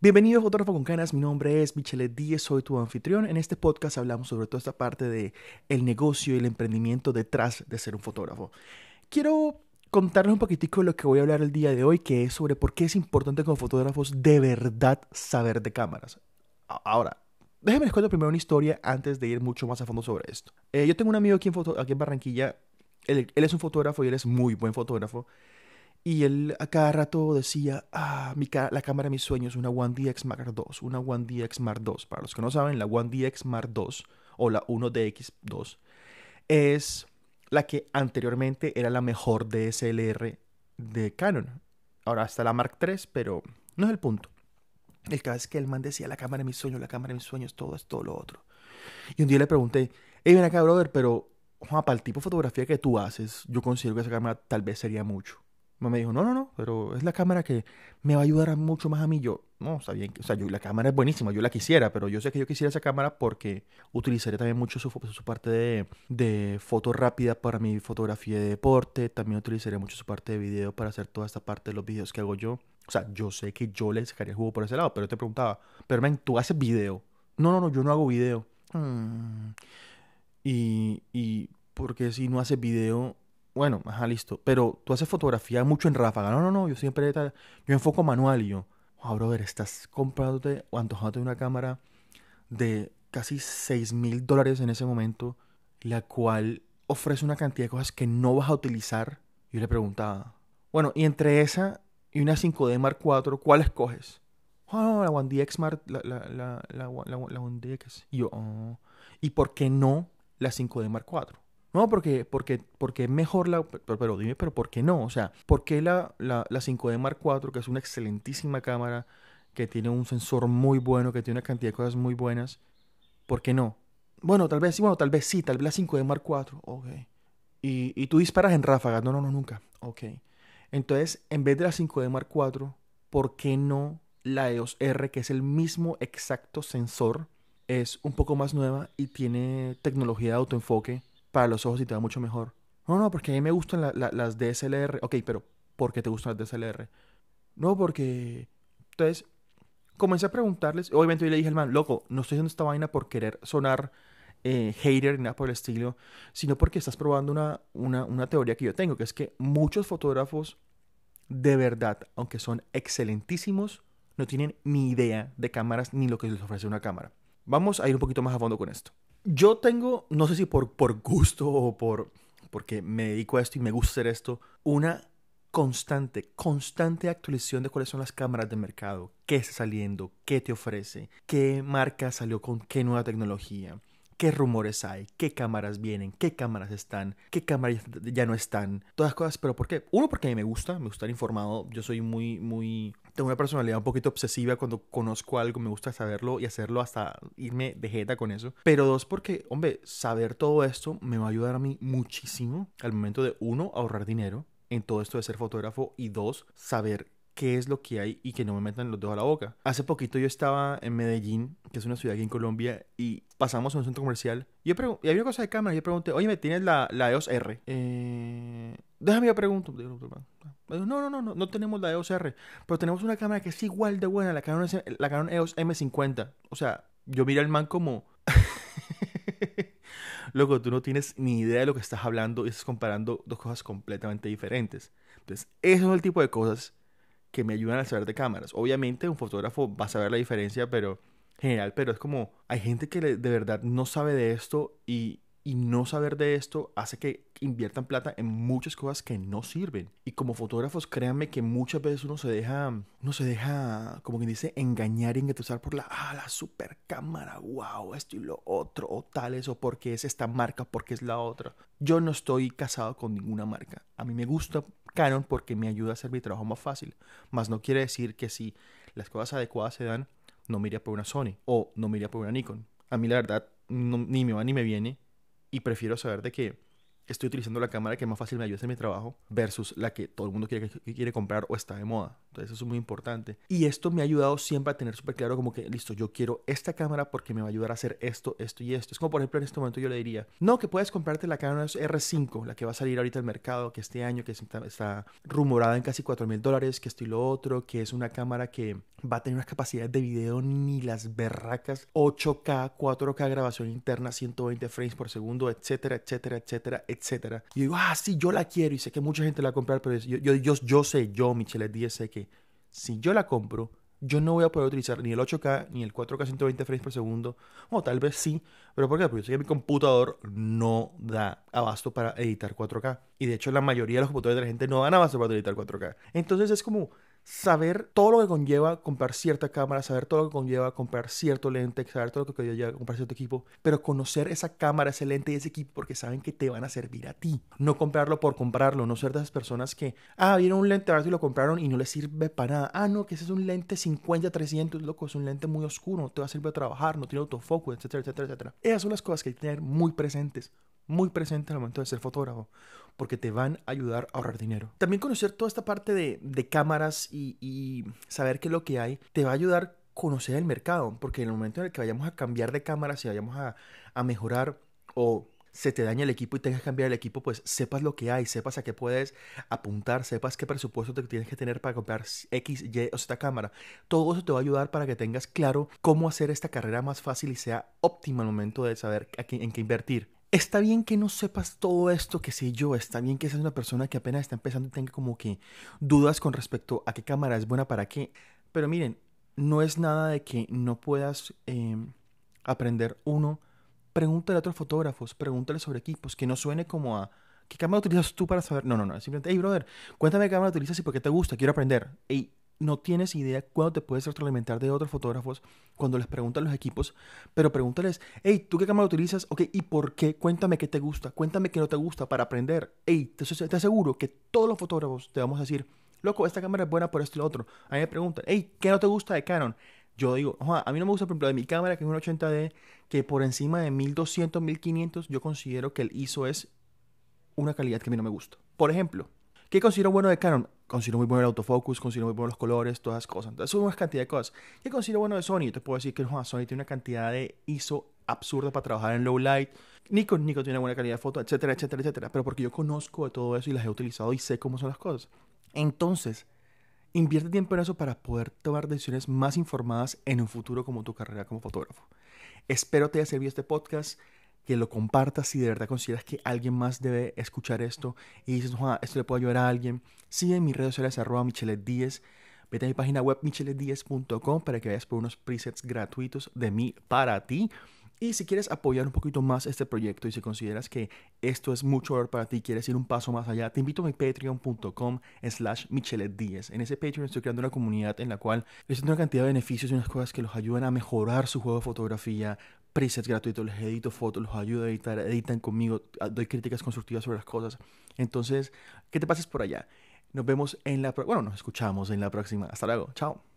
Bienvenido a Fotógrafo con Canas, mi nombre es Michele Díez, soy tu anfitrión. En este podcast hablamos sobre toda esta parte de el negocio y el emprendimiento detrás de ser un fotógrafo. Quiero contarles un poquitico de lo que voy a hablar el día de hoy, que es sobre por qué es importante como fotógrafos de verdad saber de cámaras. Ahora, déjenme les cuento primero una historia antes de ir mucho más a fondo sobre esto. Eh, yo tengo un amigo aquí en, aquí en Barranquilla, él, él es un fotógrafo y él es muy buen fotógrafo. Y él a cada rato decía, ah, mi la cámara de mis sueños, una One DX Mark II, una One DX Mark II. Para los que no saben, la One DX Mark II o la 1DX2 es la que anteriormente era la mejor DSLR de Canon. Ahora está la Mark III, pero no es el punto. El caso es que el man decía, la cámara de mis sueños, la cámara de mis sueños, todo es todo lo otro. Y un día le pregunté, hey, ven acá, brother, pero Juan, para el tipo de fotografía que tú haces, yo considero que esa cámara tal vez sería mucho me dijo, no, no, no, pero es la cámara que me va a ayudar mucho más a mí. Yo, no, está bien, o sea, yo, la cámara es buenísima, yo la quisiera, pero yo sé que yo quisiera esa cámara porque utilizaría también mucho su, su parte de, de foto rápida para mi fotografía de deporte, también utilizaría mucho su parte de video para hacer toda esta parte de los videos que hago yo. O sea, yo sé que yo le sacaría jugo por ese lado, pero te preguntaba, pero men, ¿tú haces video? No, no, no, yo no hago video. Mm. Y, y, porque si no haces video, bueno, ajá, listo. Pero tú haces fotografía mucho en ráfaga. No, no, no, yo siempre, yo enfoco manual y yo, wow, brother, estás comprándote o antojándote una cámara de casi 6 mil dólares en ese momento, la cual ofrece una cantidad de cosas que no vas a utilizar. Yo le preguntaba, bueno, y entre esa y una 5D Mark IV, ¿cuál escoges? Oh, la One DX Mark, la, la, la, la, One DX. Y yo, oh, ¿y por qué no la 5D Mark IV? No, porque, porque, porque mejor la... Pero, dime, pero ¿por qué no? O sea, ¿por qué la, la, 5D Mark IV, que es una excelentísima cámara, que tiene un sensor muy bueno, que tiene una cantidad de cosas muy buenas, ¿por qué no? Bueno, tal vez sí, bueno, tal vez sí, tal vez la 5D Mark IV, ok. Y, y tú disparas en ráfagas, no, no, no, nunca, ok. Entonces, en vez de la 5D Mark IV, ¿por qué no la EOS R, que es el mismo exacto sensor, es un poco más nueva y tiene tecnología de autoenfoque? Para los ojos y te va mucho mejor. No, no, porque a mí me gustan las DSLR. Ok, pero ¿por qué te gustan las DSLR? No, porque... Entonces, comencé a preguntarles. Obviamente yo le dije al man, loco, no estoy haciendo esta vaina por querer sonar eh, hater ni nada por el estilo, sino porque estás probando una, una, una teoría que yo tengo, que es que muchos fotógrafos de verdad, aunque son excelentísimos, no tienen ni idea de cámaras ni lo que les ofrece una cámara. Vamos a ir un poquito más a fondo con esto. Yo tengo, no sé si por, por gusto o por porque me dedico a esto y me gusta hacer esto, una constante, constante actualización de cuáles son las cámaras de mercado, qué está saliendo, qué te ofrece, qué marca salió con qué nueva tecnología, qué rumores hay, qué cámaras vienen, qué cámaras están, qué cámaras ya no están, todas cosas, pero ¿por qué? Uno, porque a mí me gusta, me gusta estar informado, yo soy muy, muy, tengo una personalidad un poquito obsesiva cuando conozco algo, me gusta saberlo y hacerlo hasta irme de jeta con eso, pero dos, porque, hombre, saber todo esto me va a ayudar a mí muchísimo al momento de, uno, ahorrar dinero en todo esto de ser fotógrafo y dos, saber qué es lo que hay y que no me metan los dedos a la boca. Hace poquito yo estaba en Medellín, que es una ciudad aquí en Colombia, y pasamos a un centro comercial. Y, yo y había una cosa de cámara. Y yo pregunté, oye, ¿me tienes la, la EOS R? Eh, déjame yo pregunto. No, no, no, no, no tenemos la EOS R. Pero tenemos una cámara que es igual de buena, la Canon, la Canon EOS M50. O sea, yo miré al man como... Loco, tú no tienes ni idea de lo que estás hablando y estás comparando dos cosas completamente diferentes. Entonces, eso es el tipo de cosas que me ayudan a saber de cámaras. Obviamente un fotógrafo va a saber la diferencia, pero general, pero es como hay gente que de verdad no sabe de esto y, y no saber de esto hace que inviertan plata en muchas cosas que no sirven. Y como fotógrafos, créanme que muchas veces uno se deja, uno se deja, como quien dice, engañar y engatusar por la, ah, la super cámara, wow, esto y lo otro, o tales, o porque es esta marca, porque es la otra. Yo no estoy casado con ninguna marca. A mí me gusta Canon porque me ayuda a hacer mi trabajo más fácil. Más no quiere decir que si las cosas adecuadas se dan, no me por una Sony o no me por una Nikon. A mí la verdad ni me va ni me viene y prefiero saber de que estoy utilizando la cámara que más fácil me ayuda en mi trabajo versus la que todo el mundo quiere, quiere comprar o está de moda. Entonces eso es muy importante. Y esto me ha ayudado siempre a tener súper claro como que, listo, yo quiero esta cámara porque me va a ayudar a hacer esto, esto y esto. Es como por ejemplo en este momento yo le diría, no, que puedes comprarte la Canon R5, la que va a salir ahorita al mercado, que este año, que está, está rumorada en casi 4 mil dólares, que esto y lo otro, que es una cámara que va a tener unas capacidades de video ni las berracas, 8K, 4K grabación interna, 120 frames por segundo, etcétera, etcétera, etcétera, etcétera. Y digo, ah, sí, yo la quiero y sé que mucha gente la va a comprar, pero yo, yo, yo, yo sé, yo, Michelle Díaz, sé que si yo la compro, yo no voy a poder utilizar ni el 8K ni el 4K 120 frames por segundo. O tal vez sí. ¿Pero por qué? Porque yo sé que mi computador no da abasto para editar 4K. Y de hecho la mayoría de los computadores de la gente no dan abasto para editar 4K. Entonces es como saber todo lo que conlleva comprar cierta cámara, saber todo lo que conlleva comprar cierto lente, saber todo lo que conlleva comprar cierto equipo, pero conocer esa cámara, ese lente y ese equipo porque saben que te van a servir a ti. No comprarlo por comprarlo, no ser de esas personas que, ah, vieron un lente, ver si lo compraron y no les sirve para nada. Ah, no, que ese es un lente 50, 300, loco, es un lente muy oscuro, no te va a servir a trabajar, no tiene autofocus, etcétera, etcétera, etcétera. Esas son las cosas que hay que tener muy presentes muy presente al momento de ser fotógrafo, porque te van a ayudar a ahorrar dinero. También conocer toda esta parte de, cámaras y, saber qué es lo que hay, te va a ayudar a conocer el mercado, porque en el momento en el que vayamos a cambiar de cámaras y vayamos a, a mejorar o se te daña el equipo y tengas que cambiar el equipo, pues sepas lo que hay, sepas a qué puedes apuntar, sepas qué presupuesto te tienes que tener para comprar X, Y o Z cámara. Todo eso te va a ayudar para que tengas claro cómo hacer esta carrera más fácil y sea óptima al momento de saber en qué invertir. Está bien que no sepas todo esto que sé yo, está bien que seas una persona que apenas está empezando y tenga como que dudas con respecto a qué cámara es buena para qué. Pero miren, no es nada de que no puedas em, aprender uno. Pregúntale a otros fotógrafos, pregúntale sobre equipos, que no suene como a ¿qué cámara utilizas tú para saber? No, no, no, simplemente, hey brother, cuéntame qué cámara utilizas y por qué te gusta, quiero aprender. Hey, no tienes idea cuándo te puedes retroalimentar de otros fotógrafos cuando les preguntan los equipos, pero pregúntales, hey, ¿tú qué cámara utilizas? Ok, ¿y por qué? Cuéntame qué te gusta, cuéntame qué no te gusta para aprender. Hey, te, aseguro que todos los fotógrafos te vamos a decir, loco, esta cámara es buena por esto y lo otro. A mí me preguntan, hey, ¿qué no te gusta de Canon? Yo digo, a mí no me gusta, por ejemplo, de mi cámara, que es un 80D, que por encima de 1200, 1500, yo considero que el ISO es una calidad que a mí no me gusta. Por ejemplo, ¿qué considero bueno de Canon? considero muy bueno el autofocus, considero muy bueno los colores, todas cosas. Entonces, una cantidad de cosas. ¿Qué considero bueno de Sony? Te puedo decir que Sony tiene una cantidad de ISO absurda para trabajar en low light. Nikon, Nikon tiene una buena calidad de foto, etcétera, etcétera, etcétera. Pero porque yo conozco de todo eso y las he utilizado y sé cómo son las cosas. Entonces, invierte tiempo en eso para poder tomar decisiones más informadas en un futuro como tu carrera como fotógrafo. Espero te haya servido este podcast que lo compartas si de verdad consideras que alguien más debe escuchar esto y dices, esto le puede ayudar a alguien. Sigue en mis redes sociales arroba Michelet 10. Vete a mi página web michelet10.com para que vayas por unos presets gratuitos de mí para ti. Y si quieres apoyar un poquito más este proyecto y si consideras que esto es mucho valor para ti, quieres ir un paso más allá, te invito a mi patreon.com slash michelet10. En ese Patreon estoy creando una comunidad en la cual les doy una cantidad de beneficios y unas cosas que los ayudan a mejorar su juego de fotografía, presets gratuitos, les edito fotos, los ayudo a editar, editan conmigo, doy críticas constructivas sobre las cosas. Entonces, ¿qué te pases por allá? Nos vemos en la... Bueno, nos escuchamos en la próxima. Hasta luego. Chao.